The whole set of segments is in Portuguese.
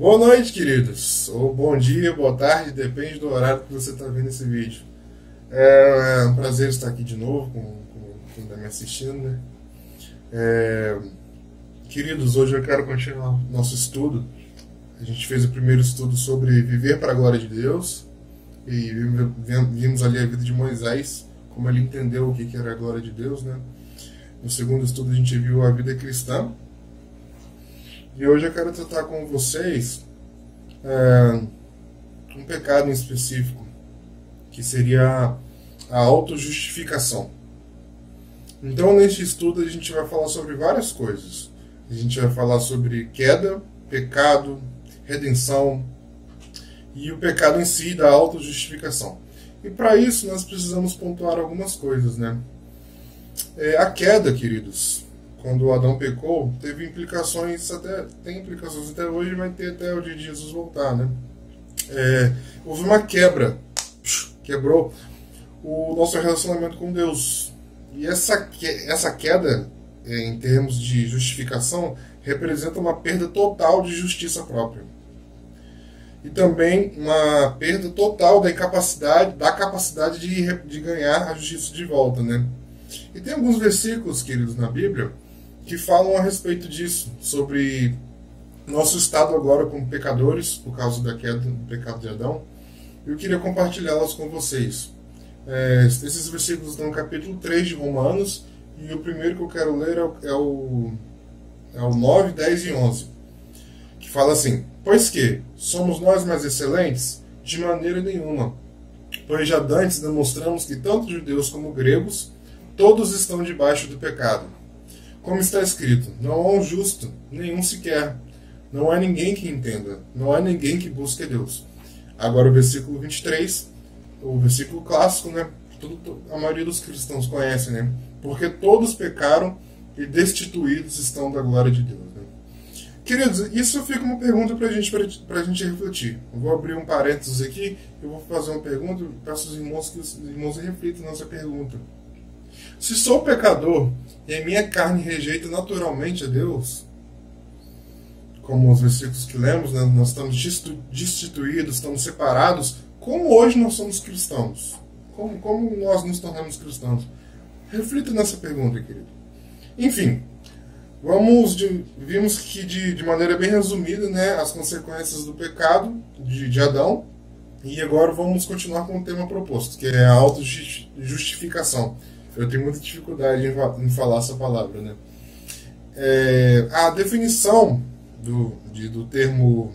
Boa noite, queridos. Ou bom dia, boa tarde, depende do horário que você está vendo esse vídeo. É um prazer estar aqui de novo com, com quem está me assistindo. Né? É, queridos, hoje eu quero continuar nosso estudo. A gente fez o primeiro estudo sobre viver para a glória de Deus e vimos ali a vida de Moisés, como ele entendeu o que era a glória de Deus. Né? No segundo estudo a gente viu a vida cristã e hoje eu quero tratar com vocês é, um pecado em específico, que seria a autojustificação. Então, neste estudo, a gente vai falar sobre várias coisas. A gente vai falar sobre queda, pecado, redenção e o pecado em si da autojustificação. E para isso, nós precisamos pontuar algumas coisas, né? É, a queda, queridos, quando Adão pecou, teve implicações até tem implicações até hoje, vai ter até o dia de Jesus voltar, né? É, houve uma quebra, quebrou o nosso relacionamento com Deus. E essa, essa queda, é, em termos de justificação, representa uma perda total de justiça própria. E também uma perda total da capacidade, da capacidade de, de ganhar a justiça de volta, né? E tem alguns versículos, queridos, na Bíblia, que falam a respeito disso, sobre nosso estado agora como pecadores, por causa da queda do pecado de Adão. Eu queria compartilhá-las com vocês. É, esses versículos estão no capítulo 3 de Romanos, e o primeiro que eu quero ler é o, é o, é o 9, 10 e 11, que fala assim: Pois que somos nós mais excelentes? De maneira nenhuma. Pois já dantes demonstramos que tanto judeus como gregos, todos estão debaixo do pecado como está escrito: Não há um justo, nenhum sequer. Não há ninguém que entenda, não há ninguém que busque Deus. Agora o versículo 23, o versículo clássico, né? Tudo, a maioria dos cristãos conhece, né? Porque todos pecaram e destituídos estão da glória de Deus. Né? Queridos, isso fica uma pergunta para gente, a gente refletir. Eu vou abrir um parênteses aqui, eu vou fazer uma pergunta, peço aos irmãos que os irmãos reflitam nessa pergunta. Se sou pecador e a minha carne rejeita naturalmente a Deus, como os versículos que lemos, né, nós estamos destituídos, estamos separados, como hoje nós somos cristãos? Como, como nós nos tornamos cristãos? Reflita nessa pergunta, querido. Enfim, vamos de, vimos que de, de maneira bem resumida né, as consequências do pecado de, de Adão, e agora vamos continuar com o tema proposto, que é a autojustificação. Eu tenho muita dificuldade em, em falar essa palavra, né? É, a definição do, de, do termo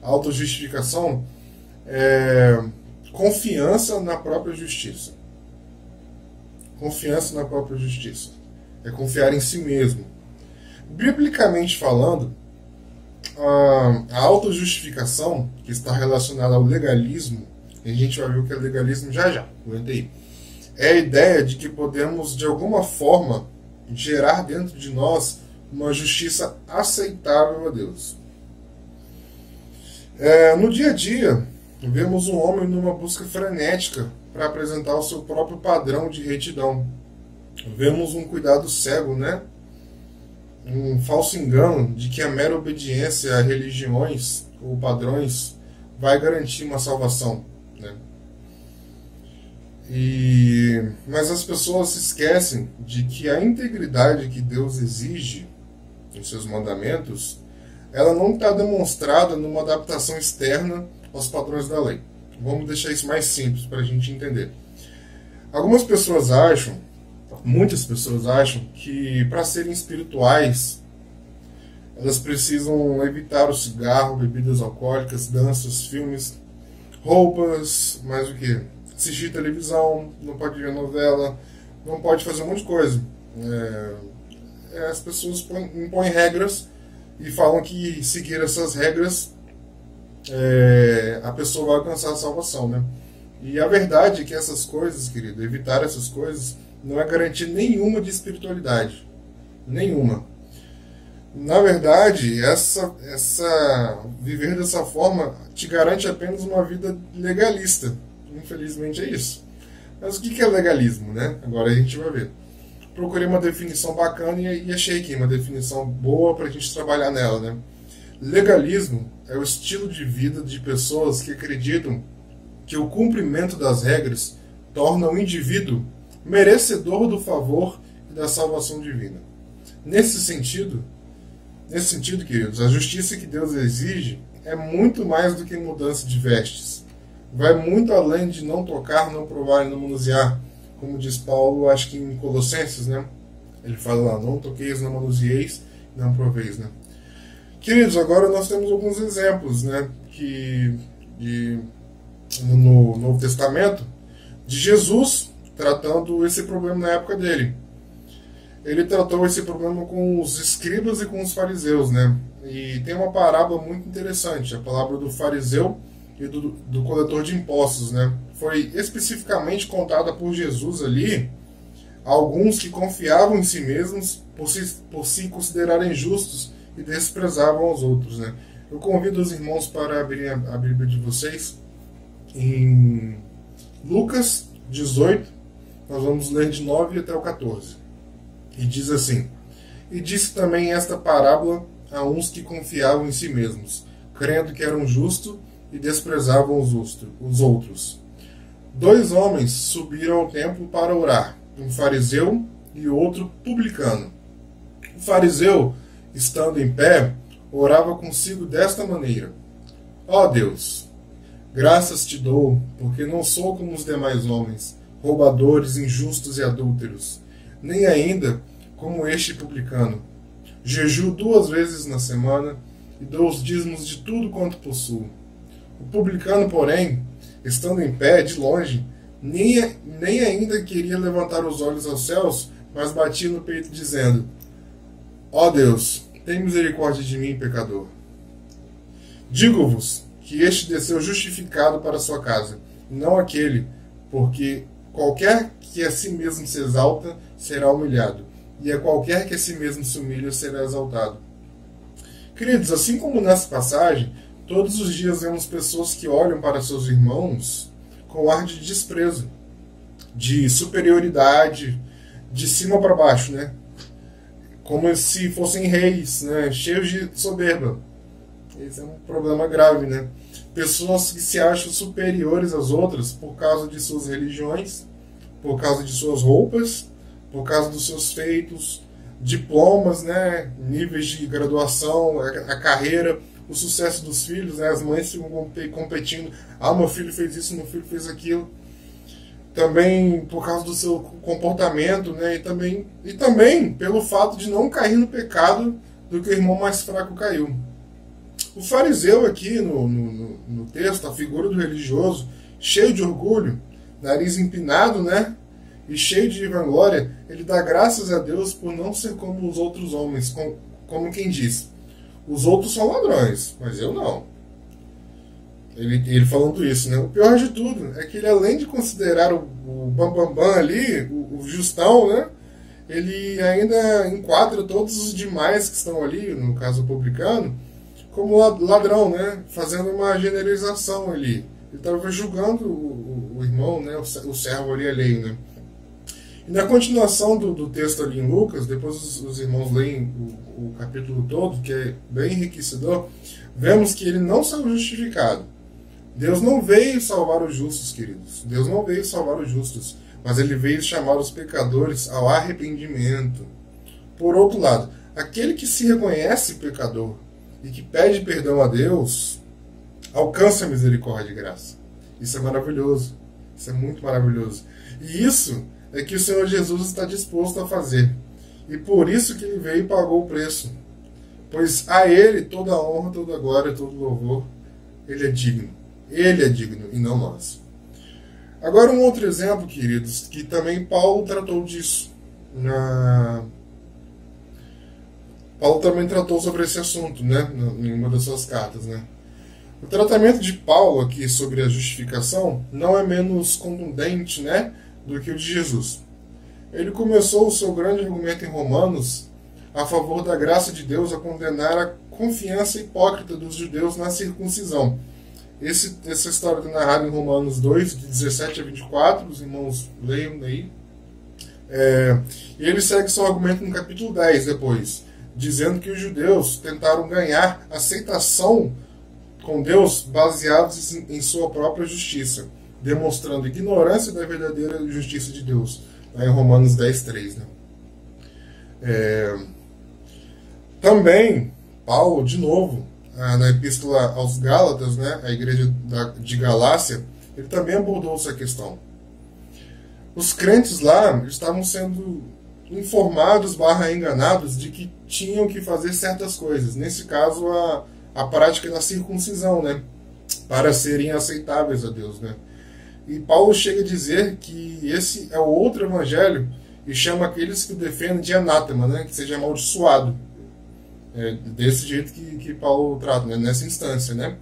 autojustificação é confiança na própria justiça. Confiança na própria justiça. É confiar em si mesmo. Biblicamente falando, a autojustificação, que está relacionada ao legalismo, a gente vai ver o que é legalismo já já, aguenta aí é a ideia de que podemos, de alguma forma, gerar dentro de nós uma justiça aceitável a Deus. É, no dia a dia, vemos um homem numa busca frenética para apresentar o seu próprio padrão de retidão. Vemos um cuidado cego, né? Um falso engano de que a mera obediência a religiões ou padrões vai garantir uma salvação. E, mas as pessoas se esquecem de que a integridade que Deus exige em seus mandamentos, ela não está demonstrada numa adaptação externa aos padrões da lei. Vamos deixar isso mais simples para a gente entender. Algumas pessoas acham, muitas pessoas acham, que para serem espirituais, elas precisam evitar o cigarro, bebidas alcoólicas, danças, filmes, roupas, mais o que? Assistir televisão, não pode ver novela, não pode fazer um monte de coisa. É, é, as pessoas põem, impõem regras e falam que seguir essas regras é, a pessoa vai alcançar a salvação, né? E a verdade é que essas coisas, querido, evitar essas coisas não é garantia nenhuma de espiritualidade. Nenhuma. Na verdade, essa, essa viver dessa forma te garante apenas uma vida legalista infelizmente é isso. Mas o que é legalismo, né? Agora a gente vai ver. Procurei uma definição bacana e achei aqui uma definição boa para a gente trabalhar nela, né? Legalismo é o estilo de vida de pessoas que acreditam que o cumprimento das regras torna o indivíduo merecedor do favor e da salvação divina. Nesse sentido, nesse sentido, queridos, a justiça que Deus exige é muito mais do que mudança de vestes. Vai muito além de não tocar, não provar e não manusear, como diz Paulo, acho que em Colossenses, né? Ele fala lá, não toqueis, não manusieis, não proveis, né? Queridos, agora nós temos alguns exemplos, né? Que de, no Novo Testamento de Jesus tratando esse problema na época dele. Ele tratou esse problema com os escribas e com os fariseus, né? E tem uma parábola muito interessante, a palavra do fariseu e do, do coletor de impostos, né? Foi especificamente contada por Jesus ali alguns que confiavam em si mesmos por se, por se considerarem justos e desprezavam os outros, né? Eu convido os irmãos para abrirem a, a Bíblia de vocês em Lucas 18, nós vamos ler de 9 até o 14. E diz assim: E disse também esta parábola a uns que confiavam em si mesmos, crendo que eram justos e desprezavam os outros. Dois homens subiram ao templo para orar, um fariseu e outro publicano. O fariseu, estando em pé, orava consigo desta maneira: Ó oh Deus, graças te dou, porque não sou como os demais homens, roubadores, injustos e adúlteros, nem ainda como este publicano. Jejuo duas vezes na semana e dou os dízimos de tudo quanto possuo. O publicano, porém, estando em pé, de longe, nem, nem ainda queria levantar os olhos aos céus, mas batia no peito, dizendo: Ó oh Deus, tem misericórdia de mim, pecador. Digo-vos que este desceu justificado para sua casa, não aquele, porque qualquer que a si mesmo se exalta será humilhado, e a qualquer que a si mesmo se humilha será exaltado. Queridos, assim como nessa passagem, todos os dias vemos pessoas que olham para seus irmãos com ar de desprezo, de superioridade, de cima para baixo, né? Como se fossem reis, né? Cheios de soberba. Esse é um problema grave, né? Pessoas que se acham superiores às outras por causa de suas religiões, por causa de suas roupas, por causa dos seus feitos, diplomas, né, níveis de graduação, a, carreira, o sucesso dos filhos, né, as mães ficam competindo, ah, meu filho fez isso, meu filho fez aquilo. Também por causa do seu comportamento, né, e também, e também pelo fato de não cair no pecado do que o irmão mais fraco caiu. O fariseu aqui no, no, no texto, a figura do religioso, cheio de orgulho, nariz empinado, né, e cheio de vanglória, ele dá graças a Deus por não ser como os outros homens, como, como quem diz: os outros são ladrões, mas eu não. Ele, ele falando isso, né? O pior de tudo é que ele, além de considerar o, o bambambam bam, bam ali, o, o justão, né? Ele ainda enquadra todos os demais que estão ali, no caso publicano, como ladrão, né? Fazendo uma generalização ali. Ele estava julgando o, o, irmão, né? O, o servo ali alheio, né? Na continuação do, do texto ali em Lucas, depois os, os irmãos leem o, o, capítulo todo, que é bem enriquecedor, vemos que ele não saiu justificado. Deus não veio salvar os justos, queridos. Deus não veio salvar os justos, mas ele veio chamar os pecadores ao arrependimento. Por outro lado, aquele que se reconhece pecador e que pede perdão a Deus, alcança a misericórdia e graça. Isso é maravilhoso. Isso é muito maravilhoso. E isso é que o Senhor Jesus está disposto a fazer. E por isso que ele veio e pagou o preço. Pois a ele toda a honra, toda a glória, todo louvor, ele é digno. Ele é digno e não nós. Agora um outro exemplo, queridos, que também Paulo tratou disso. Na... Paulo também tratou sobre esse assunto, né, em uma das suas cartas, né. O tratamento de Paulo aqui sobre a justificação não é menos contundente, né, do que o de Jesus. Ele começou o seu grande argumento em Romanos a favor da graça de Deus a condenar a confiança hipócrita dos judeus na circuncisão. Esse, essa história está narrada em Romanos 2, de 17 a 24, os irmãos leiam aí. É, e ele segue seu argumento no capítulo 10 depois, dizendo que os judeus tentaram ganhar aceitação com Deus baseados em sua própria justiça, demonstrando ignorância da verdadeira justiça de Deus, em Romanos 10, 3. Né? É... Também, Paulo, de novo, ah, na epístola aos Gálatas, né, a igreja de Galácia, ele também abordou essa questão. Os crentes lá estavam sendo informados barra enganados de que tinham que fazer certas coisas. Nesse caso, a, a prática da circuncisão, né? Para serem aceitáveis a Deus, né? E Paulo chega a dizer que esse é o outro evangelho e chama aqueles que defendem de anátema, né? Que seja amaldiçoado. É desse jeito que, que Paulo trata, né? nessa instância, né?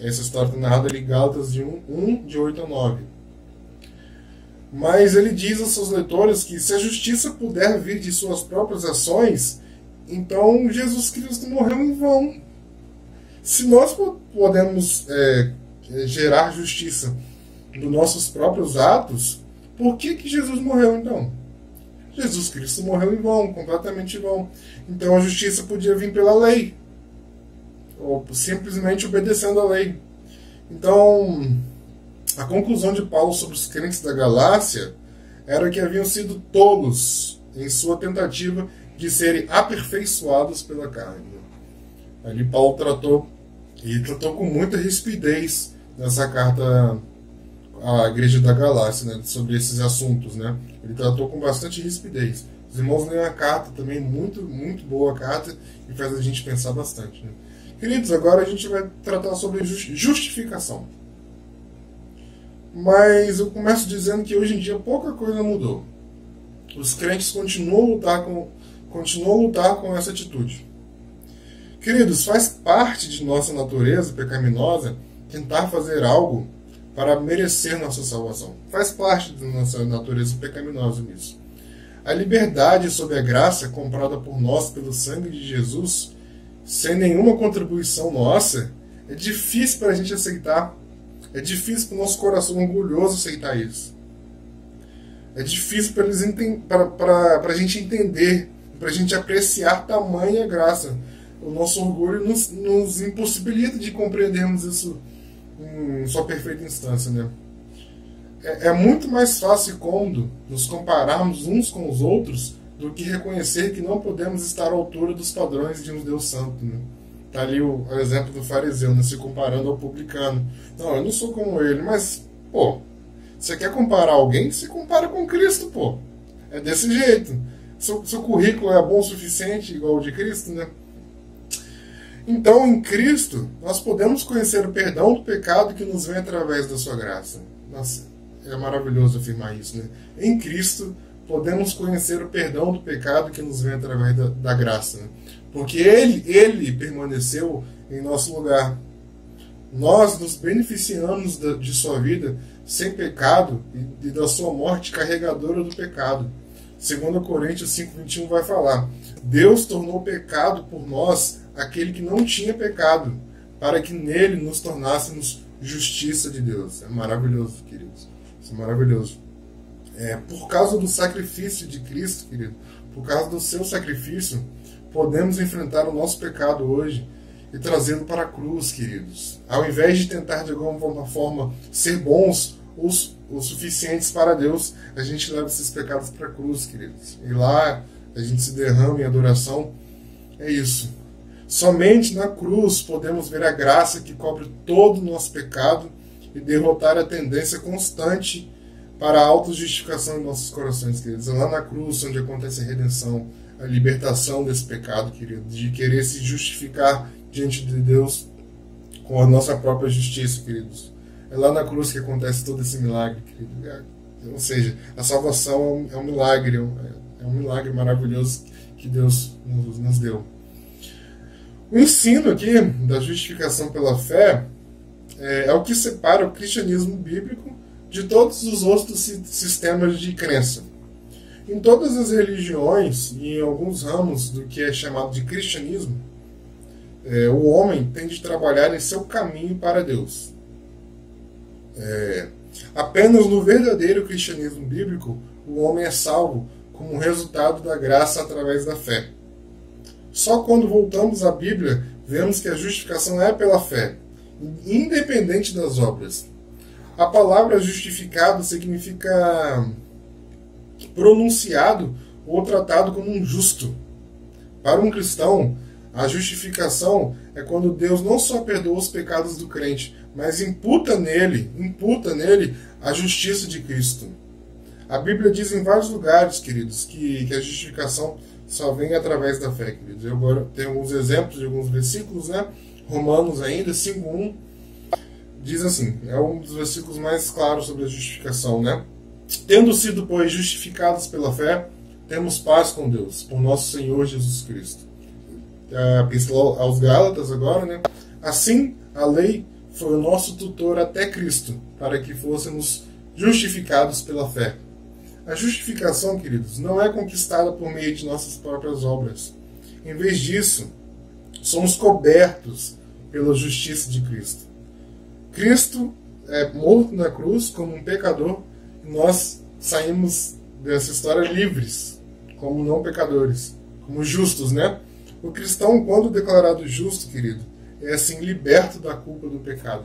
Essa história está narrada ali Gálatas de 1, 1, de 8 a 9. Mas ele diz aos seus leitores que se a justiça puder vir de suas próprias ações, então Jesus Cristo morreu em vão. Se nós podemos é, gerar justiça dos nossos próprios atos, por que, que Jesus morreu então? Jesus Cristo morreu em vão, completamente em vão. Então a justiça podia vir pela lei, ou simplesmente obedecendo a lei. Então, a conclusão de Paulo sobre os crentes da Galácia era que haviam sido tolos em sua tentativa de serem aperfeiçoados pela carne. Ali Paulo tratou e tratou com muita rispidez nessa carta à igreja da Galácia, né, sobre esses assuntos, né? Ele tratou com bastante rispidez. Os irmãos leem a carta também, muito, muito boa a carta, e faz a gente pensar bastante. Né? Queridos, agora a gente vai tratar sobre justificação. Mas eu começo dizendo que hoje em dia pouca coisa mudou. Os crentes continuam a lutar com, continuam a lutar com essa atitude. Queridos, faz parte de nossa natureza pecaminosa tentar fazer algo para merecer nossa salvação. Faz parte da nossa natureza pecaminosa nisso. A liberdade sob a graça comprada por nós pelo sangue de Jesus, sem nenhuma contribuição nossa, é difícil para a gente aceitar. É difícil para o nosso coração orgulhoso aceitar isso. É difícil para a gente entender, para a gente apreciar tamanha graça. O nosso orgulho nos, nos impossibilita de compreendermos isso em sua perfeita instância, né? É, é muito mais fácil cômodo nos compararmos uns com os outros do que reconhecer que não podemos estar à altura dos padrões de um Deus Santo, né? Tá ali o, o exemplo do fariseu, né? se comparando ao publicano. Não, eu não sou como ele, mas, pô, você quer comparar alguém? Se compara com Cristo, pô. É desse jeito. Seu, seu currículo é bom o suficiente, igual o de Cristo, né? Então, em Cristo, nós podemos conhecer o perdão do pecado que nos vem através da sua graça. Nossa, é maravilhoso afirmar isso, né? Em Cristo, podemos conhecer o perdão do pecado que nos vem através da, da graça. Né? Porque ele, ele permaneceu em nosso lugar. Nós nos beneficiamos de, de sua vida sem pecado e, e da sua morte carregadora do pecado. Segundo Coríntios 5:21 vai falar: Deus tornou pecado por nós aquele que não tinha pecado, para que nele nos tornássemos justiça de Deus. É maravilhoso, queridos. Isso é maravilhoso. É, por causa do sacrifício de Cristo, querido, por causa do seu sacrifício, podemos enfrentar o nosso pecado hoje e trazê-lo para a cruz, queridos. Ao invés de tentar de alguma forma ser bons os, os suficientes para Deus, a gente leva esses pecados para a cruz, queridos. E lá a gente se derrama em adoração. É isso. Somente na cruz podemos ver a graça que cobre todo o nosso pecado e derrotar a tendência constante para a autojustificação em nossos corações, queridos. É lá na cruz onde acontece a redenção, a libertação desse pecado, querido, de querer se justificar diante de Deus com a nossa própria justiça, queridos. É lá na cruz que acontece todo esse milagre, querido. É, ou seja, a salvação é um milagre, é um milagre maravilhoso que Deus nos deu. O ensino aqui da justificação pela fé é, é, o que separa o cristianismo bíblico de todos os outros sistemas de crença. Em todas as religiões e em alguns ramos do que é chamado de cristianismo, é, o homem tem de trabalhar em seu caminho para Deus. É, apenas no verdadeiro cristianismo bíblico, o homem é salvo como resultado da graça através da fé. Só quando voltamos à Bíblia vemos que a justificação é pela fé, independente das obras. A palavra justificado significa pronunciado ou tratado como um justo. Para um cristão, a justificação é quando Deus não só perdoa os pecados do crente, mas imputa nele, imputa nele a justiça de Cristo. A Bíblia diz em vários lugares, queridos, que, que a justificação só vem através da fé, queridos. Eu agora tenho alguns exemplos de alguns versículos, né? Romanos ainda, 5.1, diz assim, é um dos versículos mais claros sobre a justificação, né? Tendo sido, pois, justificados pela fé, temos paz com Deus, por nosso Senhor Jesus Cristo. A epístola aos Gálatas agora, né? Assim, a lei foi o nosso tutor até Cristo, para que fôssemos justificados pela fé. A justificação, queridos, não é conquistada por meio de nossas próprias obras. Em vez disso, somos cobertos pela justiça de Cristo. Cristo é morto na cruz como um pecador e nós saímos dessa história livres, como não pecadores, como justos, né? O cristão, quando declarado justo, querido, é assim liberto da culpa do pecado.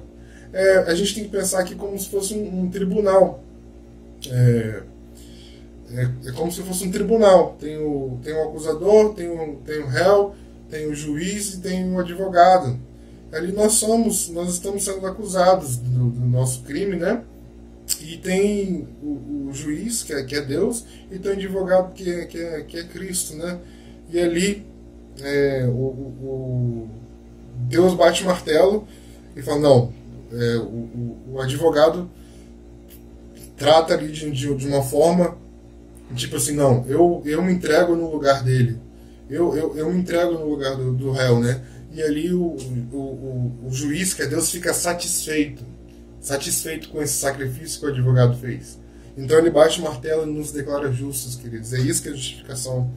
É, a gente tem que pensar aqui como se fosse um, um tribunal. É, é, é, como se fosse um tribunal. Tem o, tem o acusador, tem o, tem o réu, tem o juiz e tem o advogado. Ali nós somos, nós estamos sendo acusados do, do nosso crime, né? E tem o, o, juiz, que é, que é Deus, e tem o advogado, que é, que é, que é Cristo, né? E ali é, o, o, Deus bate o martelo e fala, não, é, o, o, advogado trata ali de, de, de uma forma Tipo assim, não, eu, eu me entrego no lugar dele. Eu, eu, eu me entrego no lugar do, do réu, né? E ali o, o, o, o juiz, que é Deus, fica satisfeito. Satisfeito com esse sacrifício que o advogado fez. Então ele bate o martelo e nos declara justos, queridos. É isso que é justificação.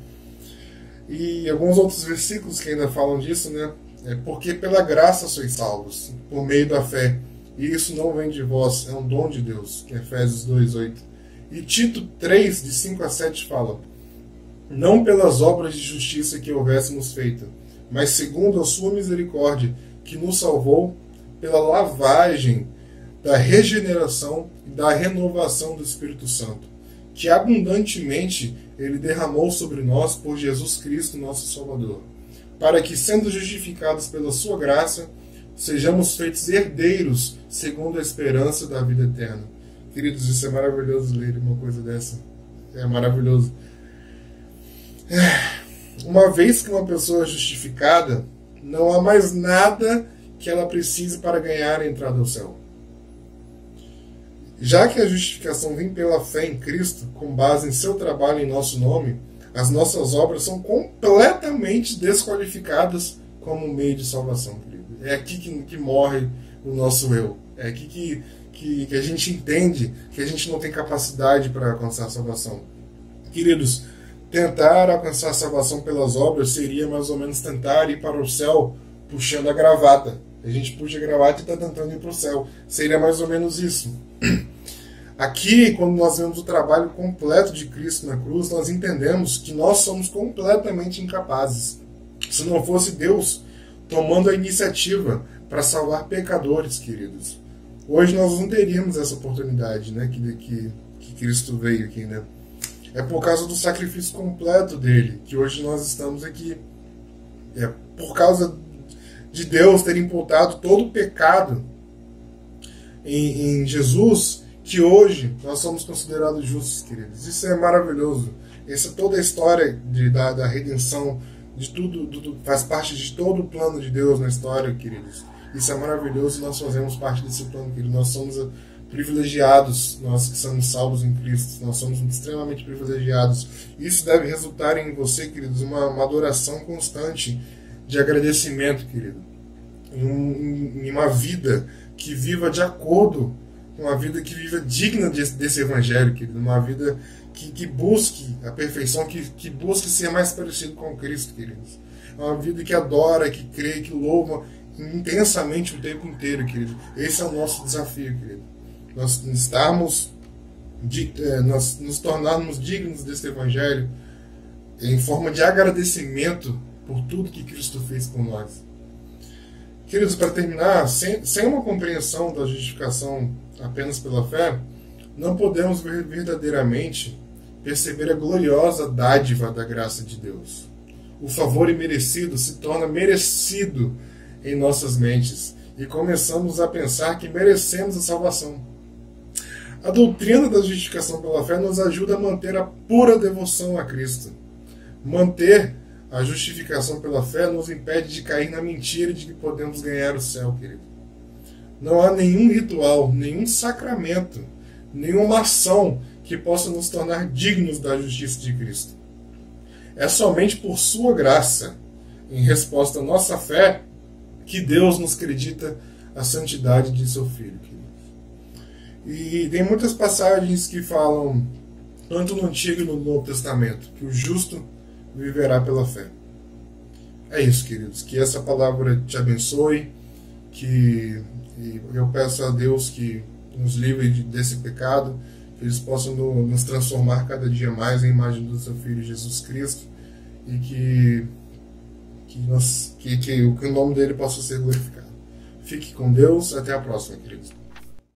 E alguns outros versículos que ainda falam disso, né? É porque pela graça sois salvos, por meio da fé. E isso não vem de vós, é um dom de Deus, que é Efésios 2,8. E Tito 3, de 5 a 7, fala: Não pelas obras de justiça que houvéssemos feito, mas segundo a sua misericórdia, que nos salvou pela lavagem da regeneração e da renovação do Espírito Santo, que abundantemente ele derramou sobre nós por Jesus Cristo, nosso Salvador, para que, sendo justificados pela sua graça, sejamos feitos herdeiros segundo a esperança da vida eterna Queridos, isso é maravilhoso ler uma coisa dessa. É maravilhoso. É, uma vez que uma pessoa é justificada, não há mais nada que ela precise para ganhar a entrada ao céu. Já que a justificação vem pela fé em Cristo, com base em seu trabalho em nosso nome, as nossas obras são completamente desqualificadas como meio de salvação, querido. É aqui que, que morre o nosso eu. É aqui que que, que a gente entende que a gente não tem capacidade para alcançar a salvação. Queridos, tentar alcançar a salvação pelas obras seria mais ou menos tentar ir para o céu puxando a gravata. A gente puxa a gravata e está tentando ir para o céu. Seria mais ou menos isso. Aqui, quando nós vemos o trabalho completo de Cristo na cruz, nós entendemos que nós somos completamente incapazes. Se não fosse Deus tomando a iniciativa para salvar pecadores, queridos. Hoje nós não teríamos essa oportunidade, né, que, que, que Cristo veio aqui, né? É por causa do sacrifício completo dele que hoje nós estamos aqui. É por causa de Deus ter imputado todo o pecado em, em Jesus que hoje nós somos considerados justos, queridos. Isso é maravilhoso. Essa toda a história de, da, da redenção, de tudo, tudo, faz parte de todo o plano de Deus na história, queridos. Isso é maravilhoso nós fazemos parte desse plano, querido. Nós somos uh, privilegiados, nós que somos salvos em Cristo, nós somos extremamente privilegiados. Isso deve resultar em você, queridos, uma, uma adoração constante de agradecimento, querido. Em, um, em, uma vida que viva de acordo com uma vida que viva digna desse, desse evangelho, querido. Uma vida que, que busque a perfeição, que, que busque ser mais parecido com Cristo, queridos. Uma vida que adora, que crê, que louva intensamente o tempo inteiro, querido. Esse é o nosso desafio, querido. Nós estarmos, é, nós nos tornarmos dignos desse evangelho em forma de agradecimento por tudo que Cristo fez por nós. Queridos, para terminar, sem, sem uma compreensão da justificação apenas pela fé, não podemos verdadeiramente perceber a gloriosa dádiva da graça de Deus. O favor imerecido se torna merecido em nossas mentes e começamos a pensar que merecemos a salvação. A doutrina da justificação pela fé nos ajuda a manter a pura devoção a Cristo. Manter a justificação pela fé nos impede de cair na mentira de que podemos ganhar o céu, querido. Não há nenhum ritual, nenhum sacramento, nenhuma ação que possa nos tornar dignos da justiça de Cristo. É somente por Sua graça, em resposta à nossa fé, que Deus nos acredita a santidade de seu Filho. E tem muitas passagens que falam, tanto no Antigo e no Novo Testamento, que o justo viverá pela fé. É isso, queridos. Que essa palavra te abençoe, que eu peço a Deus que nos livre desse pecado, que eles possam nos transformar cada dia mais em imagem do seu Filho Jesus Cristo e que que, nós, que, que, que o nome dele possa ser glorificado. Fique com Deus. Até a próxima, queridos.